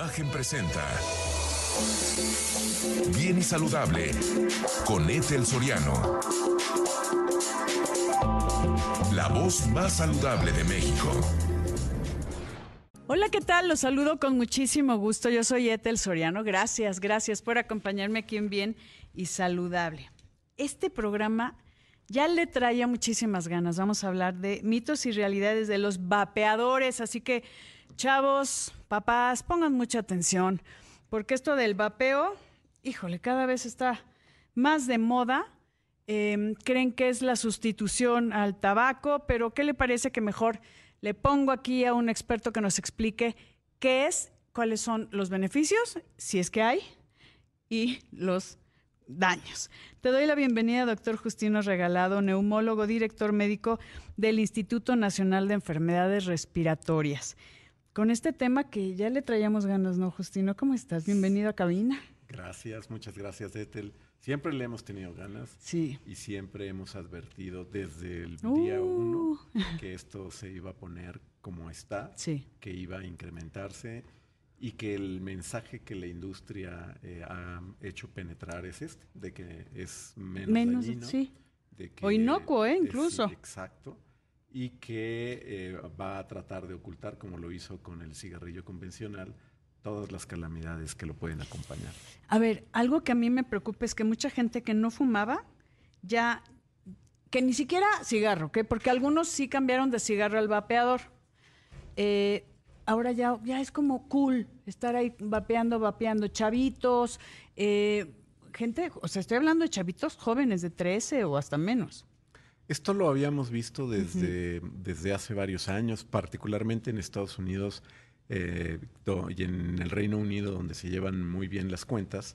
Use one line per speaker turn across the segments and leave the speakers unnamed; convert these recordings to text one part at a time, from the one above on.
Imagen presenta Bien y Saludable con Ethel Soriano. La voz más saludable de México.
Hola, ¿qué tal? Los saludo con muchísimo gusto. Yo soy Ethel Soriano. Gracias, gracias por acompañarme aquí en Bien y Saludable. Este programa ya le traía muchísimas ganas. Vamos a hablar de mitos y realidades de los vapeadores. Así que, chavos, papás, pongan mucha atención, porque esto del vapeo, híjole, cada vez está más de moda. Em, creen que es la sustitución al tabaco, pero ¿qué le parece que mejor le pongo aquí a un experto que nos explique qué es, cuáles son los beneficios, si es que hay, y los daños. Te doy la bienvenida, doctor Justino Regalado, neumólogo, director médico del Instituto Nacional de Enfermedades Respiratorias. Con este tema que ya le traíamos ganas, ¿no, Justino? ¿Cómo estás? Bienvenido a cabina.
Gracias, muchas gracias, Ethel. Siempre le hemos tenido ganas.
Sí.
Y siempre hemos advertido desde el día
Uh.
uno que esto se iba a poner como está,
Sí.
que iba a incrementarse y que el mensaje que la industria eh, ha hecho penetrar es este, de que es menos,
Menos,
dañino,
sí.
de que
O inocuo, ¿eh?
es-
Incluso.
exacto. Y que eh, va a tratar de ocultar, como lo hizo con el cigarrillo convencional, todas las calamidades que lo pueden acompañar.
A ver, algo que a mí me preocupa es que mucha gente que no fumaba ya, que ni siquiera cigarro, ¿ok? Porque algunos sí cambiaron de cigarro al vapeador. Eh, ahora ya, ya es como cool estar ahí vapeando, vapeando, chavitos, eh, gente, o sea, estoy hablando de chavitos jóvenes de 13 o hasta menos.
Esto lo habíamos visto desde, desde hace varios años, particularmente en Estados Unidos eh, y en el Reino Unido, donde se llevan muy bien las cuentas.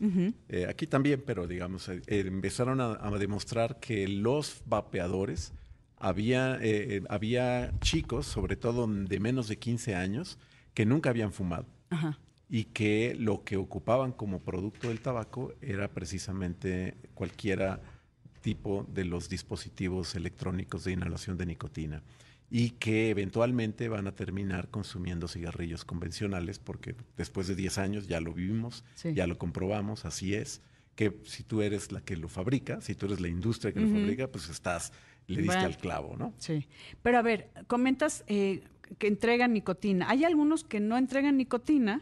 Eh, aquí también, pero digamos, eh, empezaron a, a demostrar que los vapeadores, había, había chicos, sobre todo de menos de 15 años, que nunca habían fumado
Ajá.
y que lo que ocupaban como producto del tabaco era precisamente cualquiera tipo de los dispositivos electrónicos de inhalación de nicotina y que eventualmente van a terminar consumiendo cigarrillos convencionales porque después de 10 años ya lo vivimos,
Sí.
ya lo comprobamos, así es, que si tú eres la que lo fabrica, si tú eres la industria que lo fabrica, pues estás, le diste
Bueno.
al clavo, ¿no?
Sí. Pero a ver, comentas eh, que entregan nicotina. Hay algunos que no entregan nicotina,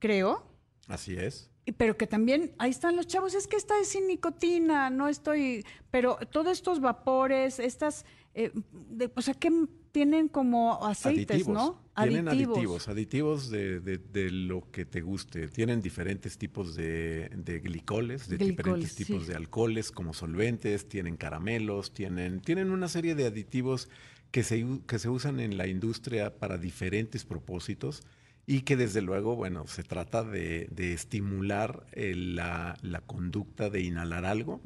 creo,
Así es.
Pero que también, ahí están los chavos, es que esta es sin nicotina, no estoy, pero todos estos vapores, estas, eh, de- o sea, que tienen como aceites, ¿no?
Tienen aditivos, aditivos de, de- de lo que te guste. Tienen diferentes tipos de, de glicoles, de
Glicoles,
diferentes tipos
sí.
de alcoholes como solventes, tienen caramelos, tienen, tienen una serie de aditivos que se, que se usan en la industria para diferentes propósitos y que desde luego, bueno, se trata de, de estimular eh, la, la conducta de inhalar algo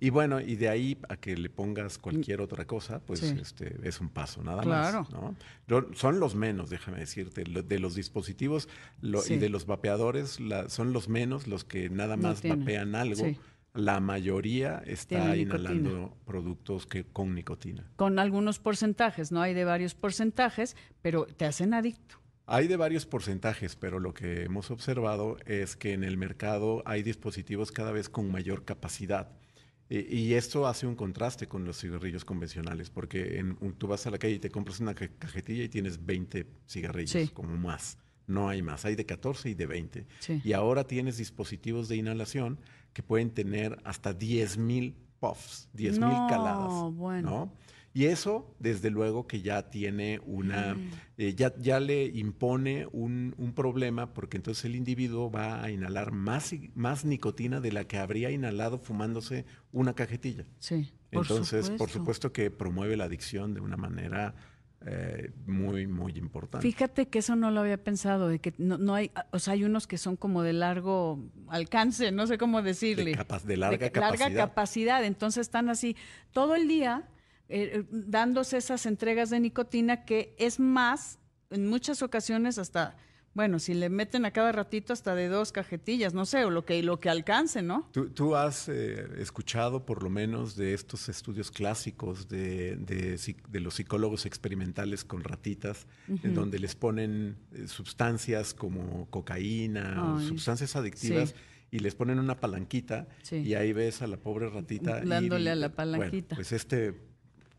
y bueno, y de ahí a que le pongas cualquier otra cosa, pues
Sí.
este, es un paso, nada
Claro.
más. ¿no? Yo- son los menos, déjame decirte, lo- de los dispositivos lo-
Sí.
y de los vapeadores, la- son los menos los que nada más vapean algo.
Sí.
La mayoría está
nicotina.
inhalando productos que, con nicotina.
Con algunos porcentajes, ¿no? Hay de varios porcentajes, pero te hacen adicto.
Hay de varios porcentajes, pero lo que hemos observado es que en el mercado hay dispositivos cada vez con mayor capacidad. Y, esto hace un contraste con los cigarrillos convencionales, porque en tú vas a la calle y te compras una ca- cajetilla y tienes 20 cigarrillos,
Sí.
como más. No hay más, hay de 14 y de 20.
Sí.
Y ahora tienes dispositivos de inhalación que pueden tener hasta 10.000 puffs, 10.000
No,
caladas.
bueno.
¿no? Y eso, desde luego, que ya tiene una,
Mm.
eh, ya, ya le impone un, un problema, porque entonces el individuo va a inhalar más, más nicotina de la que habría inhalado fumándose una cajetilla.
Sí. por
Entonces, por supuesto que promueve la adicción de una manera eh, muy, muy importante.
Fíjate que eso no lo había pensado, de que no, no hay, o sea, hay unos que son como de largo alcance, no sé cómo decirle.
De capa- de larga
larga
capacidad.
capacidad. Entonces están así todo el día eh, eh, dándose esas entregas de nicotina que es más, en muchas ocasiones hasta bueno, si le meten a cada ratito hasta de dos cajetillas, no sé, o lo que, lo que alcance, ¿no?
Tú, has eh, escuchado por lo menos de estos estudios clásicos de, de, los psicólogos experimentales con ratitas, en donde les ponen eh, sustancias como cocaína o sustancias adictivas. Y les ponen una palanquita y ahí ves a la pobre ratita.
Dándole a la palanquita.
pues este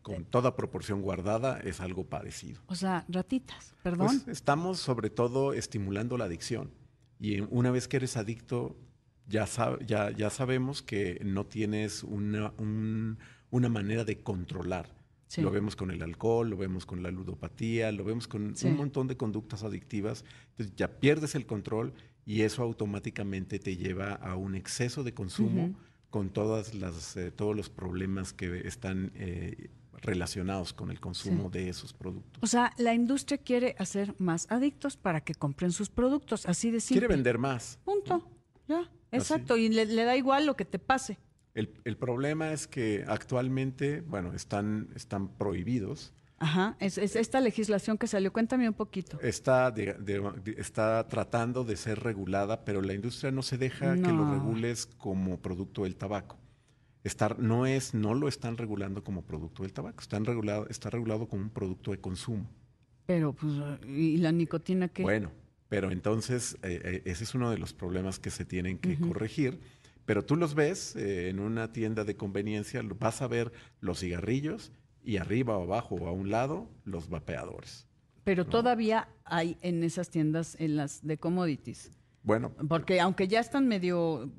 con toda proporción guardada, es algo parecido.
O sea, ratitas, perdón.
Pues estamos sobre todo estimulando la adicción. Y una vez que eres adicto, ya, ya, ya sabemos que no tienes una, una manera de controlar. Lo vemos con el alcohol, lo vemos con la ludopatía, lo vemos con un montón de conductas adictivas. Entonces ya pierdes el control y eso automáticamente te lleva a un exceso de consumo con todas las, eh, todos los problemas que están eh, relacionados con el consumo de esos productos.
O sea, la industria quiere hacer más adictos para que compren sus productos, así de simple.
Quiere vender más.
Punto. Ya, exacto. Y le, da igual lo que te pase.
El, problema es que actualmente, bueno, están, están prohibidos.
Ajá, es, esta legislación que salió, cuéntame un poquito.
Está, está tratando de ser regulada, pero la industria no se deja que lo regules como producto del tabaco estar, no es, no lo están regulando como producto del tabaco, están regulado, está regulado como un producto de consumo.
Pero, pues, ¿y la nicotina qué?
Bueno, pero entonces eh, eh, ese es uno de los problemas que se tienen que corregir. Pero tú los ves eh, en una tienda de conveniencia, vas a ver los cigarrillos y arriba o abajo o a un lado los vapeadores.
Pero todavía hay en esas tiendas, en las de commodities.
Bueno.
Porque aunque ya están medio...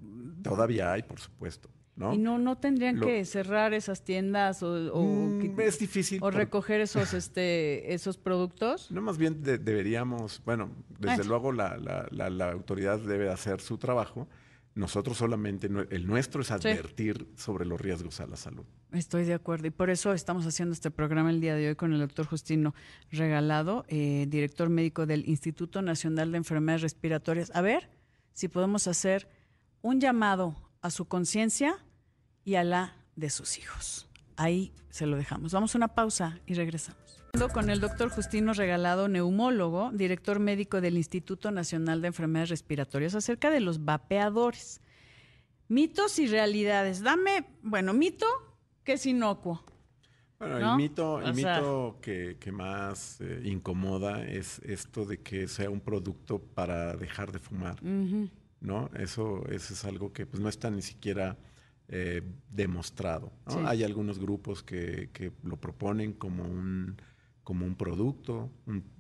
Todavía hay, por supuesto.
Y no, no tendrían que cerrar esas tienas o,
mm, es difícil
o recoger esos este esos productos.
No, más bien deberíamos, bueno, desde luego la, la, la, autoridad debe hacer su trabajo. Nosotros solamente, el nuestro es advertir sobre los riesgos a la salud.
Estoy de acuerdo y por eso estamos haciendo este programa el día de hoy con el doctor Justino Regalado, eh, director médico del Instituto Nacional de Enfermedades Respiratorias. A ver si podemos hacer un llamado a su conciencia y a la de sus hijos. Ahí se lo dejamos. Vamos a una pausa y regresamos. Con el doctor Justino Regalado, neumólogo, director médico del Instituto Nacional de Enfermedades Respiratorias, acerca de los vapeadores. Mitos y realidades. Dame, bueno, mito que es inocuo.
Bueno, el mito, el mito que, más eh, incomoda es esto de que sea un producto para dejar de fumar. ¿No? Eso, eso es algo que pues, no está ni siquiera eh, demostrado. Hay algunos grupos que, que, lo proponen como un, como un producto,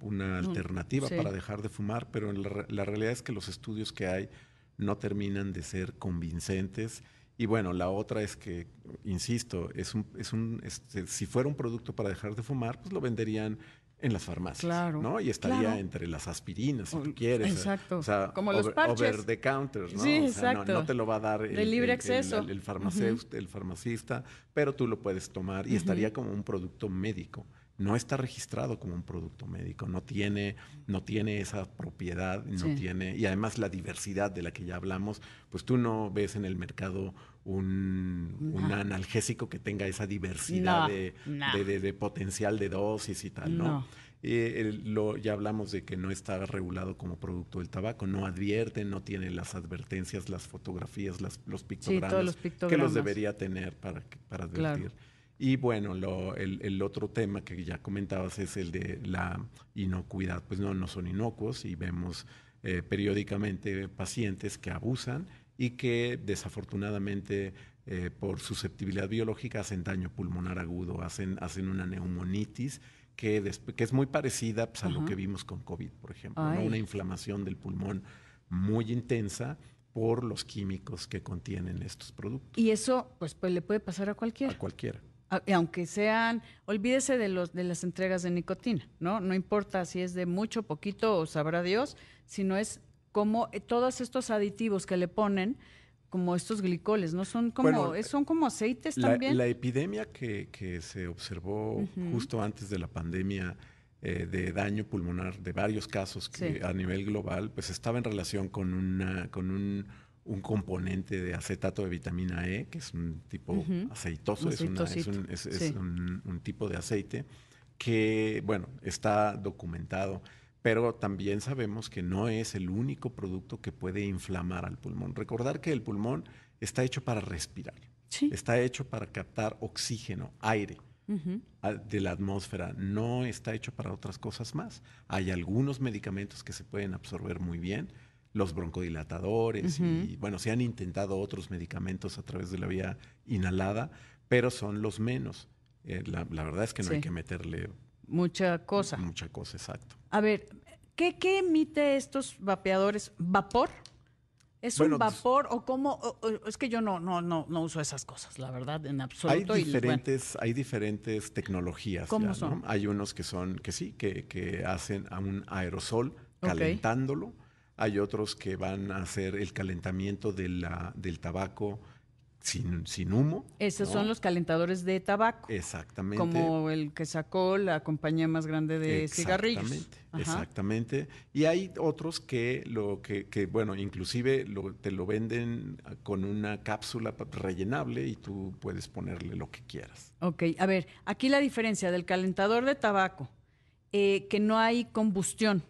una alternativa para dejar de fumar, pero la, realidad es que los estudios que hay no terminan de ser convincentes. Y bueno, la otra es que, insisto, es un, es un, este, si fuera un producto para dejar de fumar, pues lo venderían en las farmacias, claro, ¿no? Y estaría entre las aspirinas, si tú quieres.
Exacto.
O sea,
como los
over, the counter, ¿no?
Sí,
exacto. no, te lo va a dar
el, libre acceso.
El, farmacéutico, el farmacista, pero tú lo puedes tomar y estaría como un producto médico. No está registrado como un producto médico, no tiene, no tiene esa propiedad, no tiene, y además la diversidad de la que ya hablamos, pues tú no ves en el mercado un, un analgésico que tenga esa diversidad de, De, potencial de dosis y tal, ¿no? Eh, lo, ya hablamos de que no está regulado como producto del tabaco, no advierte, no tiene las advertencias, las fotografías, las, los, pictogramas que los debería tener para, para advertir. Y bueno, lo, el, el, otro tema que ya comentabas es el de la inocuidad. Pues no, no son inocuos y vemos eh, periódicamente pacientes que abusan y que desafortunadamente eh, por susceptibilidad biológica hacen daño pulmonar agudo, hacen, hacen una neumonitis que, que es muy parecida pues, a lo que vimos con COVID, por ejemplo, una inflamación del pulmón muy intensa por los químicos que contienen estos productos.
Y eso pues, pues le puede pasar a cualquiera.
A cualquiera.
Aunque sean, olvídese de los de las entregas de nicotina, ¿no? No importa si es de mucho, poquito o sabrá Dios, sino es como eh, todos estos aditivos que le ponen, como estos glicoles, ¿no? Son como, son como aceites también.
La epidemia que, que se observó justo antes de la pandemia eh, de daño pulmonar, de varios casos que a nivel global, pues estaba en relación con una, con un, un componente de acetato de vitamina E, que es un tipo aceitoso, es, un, es un tipo de aceite que, bueno, está documentado pero también sabemos que no es el único producto que puede inflamar al pulmón. Recordar que el pulmón está hecho para respirar, está hecho para captar oxígeno, aire de la atmósfera, no está hecho para otras cosas más. Hay algunos medicamentos que se pueden absorber muy bien, los broncodilatadores y bueno, se han intentado otros medicamentos a través de la vía inhalada, pero son los menos. Eh, la, verdad es que no hay que meterle
mucha cosa.
Mucha cosa, exacto.
A ver, ¿qué, emite estos vapeadores? ¿Vapor? ¿Es un vapor o cómo? es que yo no, no, no, no uso esas cosas, la verdad, en absoluto.
Hay diferentes, hay diferentes tecnologías.
¿Cómo son?
Hay unos que son, que sí, que, que hacen a un aerosol calentándolo. Hay otros que van a hacer el calentamiento de la, del tabaco sin, humo.
Esos son los calentadores de tabaco.
Exactamente.
Como el que sacó la compañía más grande de cigarrillos.
Exactamente. Exactamente. Y hay otros que lo que, que bueno, inclusive te lo venden con una cápsula rellenable y tú puedes ponerle lo que quieras.
Ok, a ver, aquí la diferencia del calentador de tabaco, eh, que no hay combustión,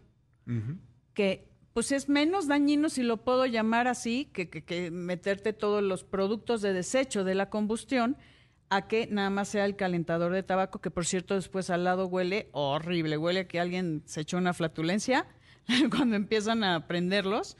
que pues es menos dañino, si lo puedo llamar así, que, meterte todos los productos de desecho de la combustión, a que nada más sea el calentador de tabaco, que por cierto después al lado huele horrible, huele a que alguien se echó una flatulencia cuando empiezan a prenderlos.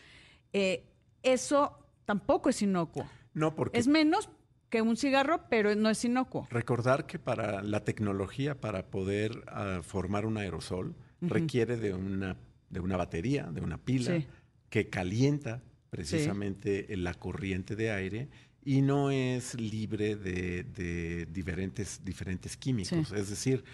Eh, eso tampoco es inocuo.
No, porque...
Es menos que un cigarro, pero no es inocuo.
Recordar que para la tecnología, para poder ah, formar un aerosol, requiere de una de una batería, de una pila, que calienta precisamente la corriente de aire y no es libre de, diferentes, diferentes químicos. Es decir,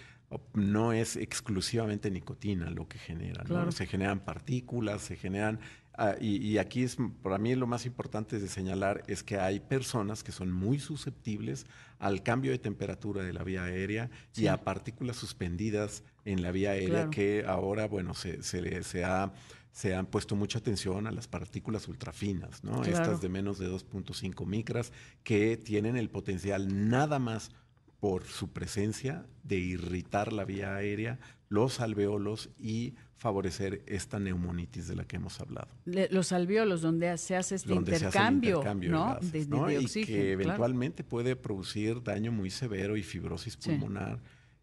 no es exclusivamente nicotina lo que genera, Se generan partículas, se generan... Ah, y, aquí es, para mí lo más importante de señalar es que hay personas que son muy susceptibles al cambio de temperatura de la vía aérea y a partículas suspendidas en la vía aérea que ahora, bueno, se, se, se, ha, se han puesto mucha atención a las partículas ultrafinas, ¿no? Estas de menos de 2.5 micras que tienen el potencial nada más por su presencia de irritar la vía aérea, los alveolos y favorecer esta neumonitis de la que hemos hablado.
los alveolos, donde se hace este intercambio, ¿no?
de, y que eventualmente puede producir daño muy severo y fibrosis pulmonar.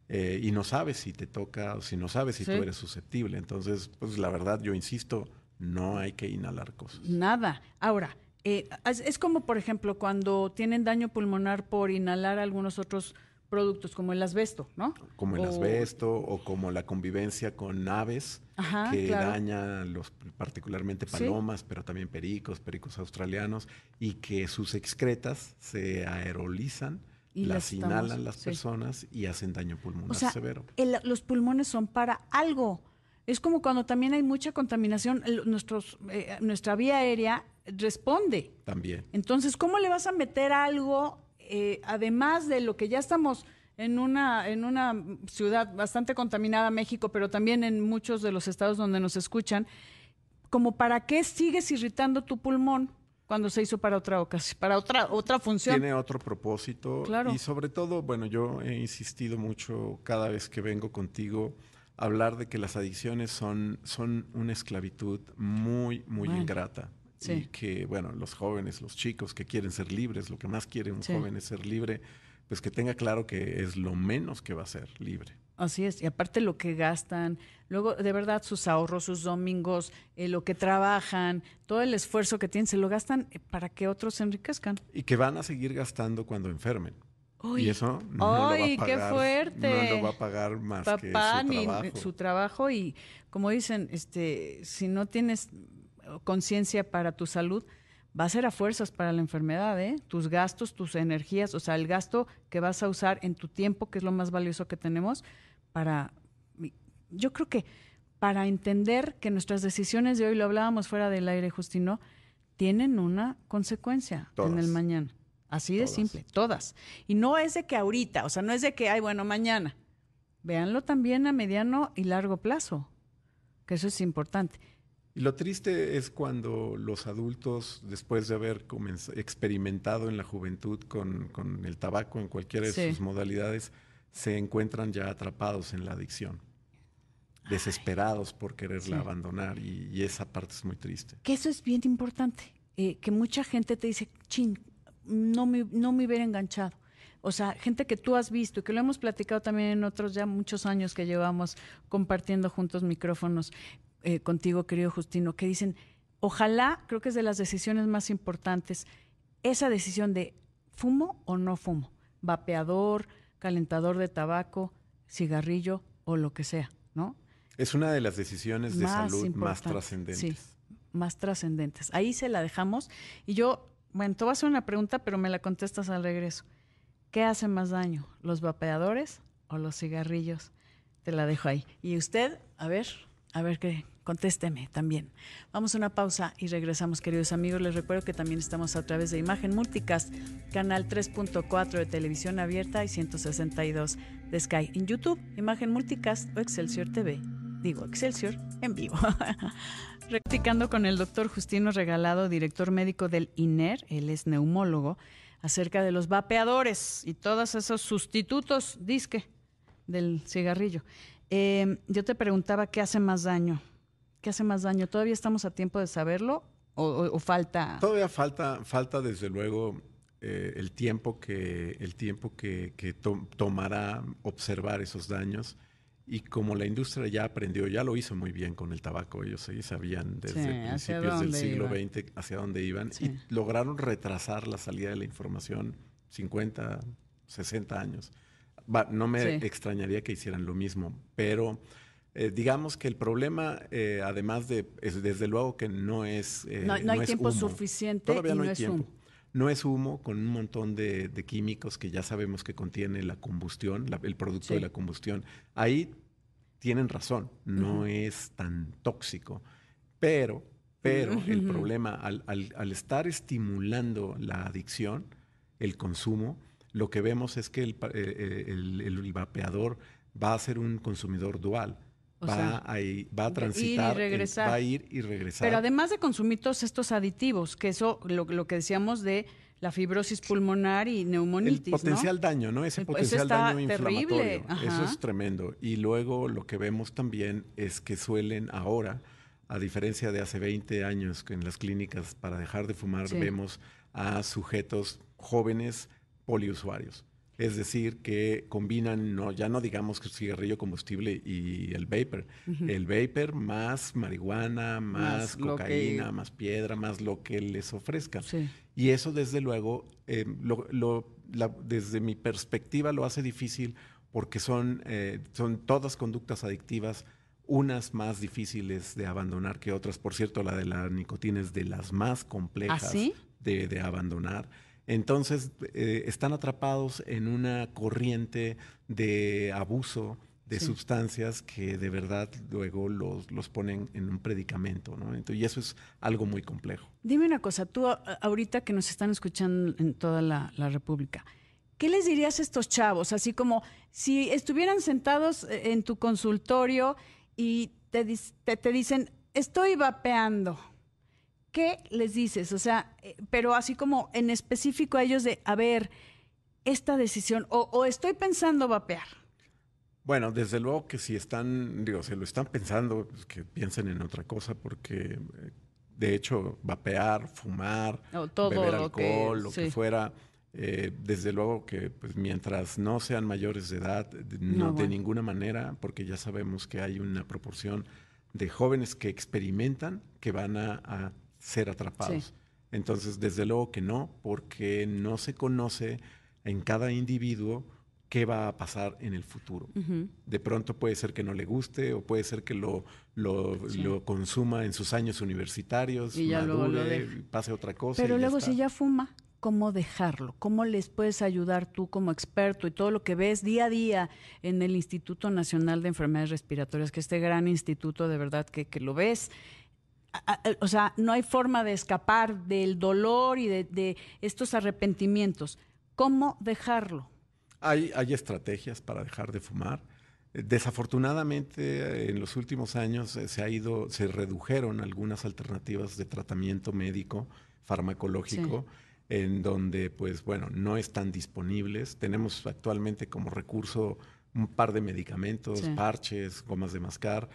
Eh, y no sabes si te toca o si no sabes si tú eres susceptible. Entonces, pues la verdad, yo insisto, no hay que inhalar cosas.
Nada. Ahora, eh, es, como, por ejemplo, cuando tienen daño pulmonar por inhalar algunos otros productos, como el asbesto, ¿no?
Como el asbesto o como la convivencia con aves que daña los, particularmente palomas, pero también pericos, pericos australianos, y que sus excretas se aerolizan las, inhalan las personas y hacen daño pulmonar severo.
los pulmones son para algo. Es como cuando también hay mucha contaminación, nuestros, eh, nuestra vía aérea responde.
También.
Entonces, ¿cómo le vas a meter algo, eh, además de lo que ya estamos en una, en una ciudad bastante contaminada, México, pero también en muchos de los estados donde nos escuchan, como para qué sigues irritando tu pulmón? cuando se hizo para otra ocasión, para otra otra función.
Tiene otro propósito claro. y sobre todo, bueno, yo he insistido mucho cada vez que vengo contigo a hablar de que las adicciones son son una esclavitud muy muy ingrata. Y que, bueno, los jóvenes, los chicos que quieren ser libres, lo que más quiere un joven es ser libre, pues que tenga claro que es lo menos que va a ser libre.
Así es, y aparte lo que gastan, luego de verdad sus ahorros, sus domingos, eh, lo que trabajan, todo el esfuerzo que tienen, se lo gastan eh, para que otros se enriquezcan.
Y que van a seguir gastando cuando enfermen. y eso no, lo va a pagar,
qué fuerte.
no lo va a pagar más que su trabajo.
su trabajo y como dicen, este, si no tienes conciencia para tu salud, va a ser a fuerzas para la enfermedad, ¿eh? Tus gastos, tus energías, o sea, el gasto que vas a usar en tu tiempo, que es lo más valioso que tenemos, para, yo creo que para entender que nuestras decisiones de hoy, lo hablábamos fuera del aire, Justino, tienen una consecuencia en el mañana. Así de simple, todas. Y no es de que ahorita, o sea, no es de que, ay, bueno, mañana. Véanlo también a mediano y largo plazo, que eso es importante.
Y lo triste es cuando los adultos, después de haber experimentado en la juventud con, con el tabaco en cualquiera de sus modalidades, se encuentran ya atrapados en la adicción. desesperados por quererla abandonar y, esa parte es muy triste.
Que eso es bien importante, eh, que mucha gente te dice, chin, no me, no me hubiera enganchado. O sea, gente que tú has visto y que lo hemos platicado también en otros ya muchos años que llevamos compartiendo juntos micrófonos eh, contigo, querido Justino, que dicen, ojalá, creo que es de las decisiones más importantes, esa decisión de fumo o no fumo, vapeador, calentador de tabaco, cigarrillo o lo que sea, ¿no?
Es una de las decisiones de salud más trascendentes. Sí,
más trascendentes. Ahí se la dejamos y yo, bueno, te voy a hacer una pregunta, pero me la contestas al regreso. ¿Qué hace más daño, los vapeadores o los cigarrillos? Te la dejo ahí. Y usted, a ver, a ver qué, contésteme también. Vamos a una pausa y regresamos, queridos amigos. Les recuerdo que también estamos a través de Imagen Multicast, canal 3.4 de televisión abierta y 162 de Sky. En YouTube, Imagen Multicast o Excelsior TV. Digo, Excelsior en vivo. Practicando con el doctor Justino Regalado, director médico del INER, él es neumólogo, acerca de los vapeadores y todos esos sustitutos, disque, del cigarrillo. Eh, yo te preguntaba qué hace más daño, ¿Qué hace más daño? ¿Todavía estamos a tiempo de saberlo o, falta?
Todavía falta, falta desde luego eh, el tiempo que, el tiempo que, tomará observar esos daños. Y como la industria ya aprendió, ya lo hizo muy bien con el tabaco, ellos sí sabían desde principios del siglo XX hacia dónde iban y lograron retrasar la salida de la información 50, 60 años. No me extrañaría que hicieran lo mismo, pero eh, digamos que el problema, eh, además de, desde luego que no es...
Eh, no, hay tiempo suficiente
Todavía no, hay tiempo. No es humo con un montón de, químicos que ya sabemos que contiene la combustión, el producto de la combustión. Ahí tienen razón, no es tan tóxico. Pero, pero el problema, al, al, estar estimulando la adicción, el consumo, lo que vemos es que el, el, el vapeador va a ser un consumidor dual va, a, va a transitar, va a ir y regresar.
Pero además de consumir todos estos aditivos, que eso, lo, lo que decíamos de la fibrosis pulmonar y neumonitis.
El potencial daño, ¿no? Ese potencial daño inflamatorio. Eso es tremendo. Y luego lo que vemos también es que suelen ahora, a diferencia de hace 20 años que en las clínicas para dejar de fumar vemos a sujetos jóvenes poliusuarios. Es decir, que combinan, no, ya no digamos que el cigarrillo combustible y el vapor. El vapor más marihuana, más, cocaína, más piedra, más lo que les ofrezca. Y eso, desde luego, eh, desde mi perspectiva, lo hace difícil porque son, eh, son todas conductas adictivas unas más difíciles de abandonar que otras. Por cierto, la de la nicotina es de las más complejas
¿Ah,
de, de, abandonar. Entonces, eh, están atrapados en una corriente de abuso de sustancias que de verdad luego los, los ponen en un predicamento, ¿no? y eso es algo muy complejo.
Dime una cosa, tú ahorita que nos están escuchando en toda la, República, ¿qué les dirías a estos chavos? Así como si estuvieran sentados eh, en tu consultorio y te, te dicen, estoy vapeando, ¿qué les dices? O sea, eh, pero así como en específico a ellos de, a ver, esta decisión, o, estoy pensando vapear.
Bueno, desde luego que si están, digo, si lo están pensando, pues que piensen en otra cosa, porque eh, de hecho, vapear, fumar, beber alcohol, lo que fuera, eh, desde luego que pues, mientras no sean mayores de edad, no, de ninguna manera, porque ya sabemos que hay una proporción de jóvenes que experimentan que van a ser atrapados. Entonces, desde luego que no, porque no se conoce en cada individuo qué va a pasar en el futuro. De pronto puede ser que no le guste o puede ser que lo, lo, consuma en sus años universitarios, y ya madure, pase otra cosa.
Pero luego si ya fuma, ¿cómo dejarlo? ¿Cómo les puedes ayudar tú como experto y todo lo que ves día a día en el Instituto Nacional de Enfermedades Respiratorias, que este gran instituto de verdad que, que lo ves o sea, no hay forma de escapar del dolor y de, estos arrepentimientos. ¿Cómo dejarlo?
Hay, hay estrategias para dejar de fumar. Desafortunadamente, en los últimos años eh, se ha ido, se redujeron algunas alternativas de tratamiento médico, farmacológico, en donde, pues bueno, no están disponibles. Tenemos actualmente como recurso un par de medicamentos, parches, gomas de mascar,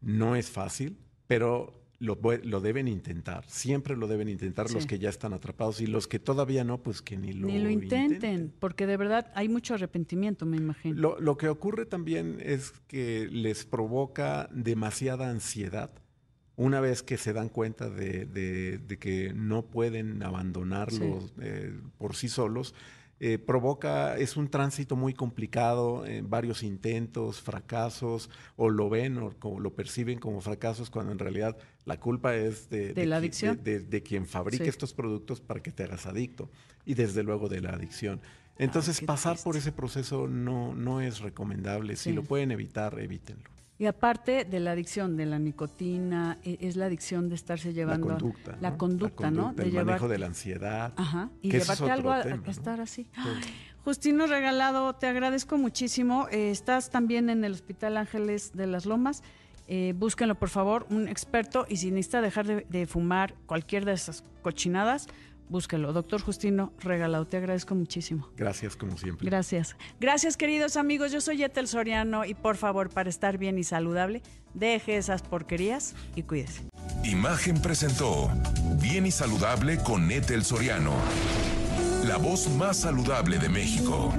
No es fácil, pero lo, lo, deben intentar, siempre lo deben intentar los que ya están atrapados y los que todavía no, pues que ni lo,
ni lo intenten, porque de verdad hay mucho arrepentimiento, me imagino.
Lo, lo, que ocurre también es que les provoca demasiada ansiedad una vez que se dan cuenta de, de, que no pueden abandonarlo eh, por sí solos, eh, provoca, es un tránsito muy complicado, en eh, varios intentos, fracasos, o lo ven o, lo perciben como fracasos, cuando en realidad la culpa es de,
la adicción?
de, quien fabrica estos productos para que te hagas adicto, y desde luego de la adicción. Entonces, pasar por ese proceso no, no es recomendable. Si lo pueden evitar, evítenlo.
Y aparte de la adicción de la nicotina, e, es la adicción de estarse llevando
la conducta,
la, conducta, ¿no?
De el manejo de la ansiedad.
Ajá. Y llevarte algo a, estar así. Justino Regalado, te agradezco muchísimo. Eh, estás también en el Hospital Ángeles de las Lomas. Eh, búsquenlo, por favor, un experto. Y si necesita dejar de, de fumar cualquier de esas cochinadas, búsquelo. Doctor Justino Regalado, te agradezco muchísimo.
Gracias, como siempre.
Gracias. Gracias, queridos amigos. Yo soy Etel Soriano y por favor, para estar bien y saludable, deje esas porquerías y cuídese.
Imagen presentó Bien y Saludable con Etel Soriano, la voz más saludable de México.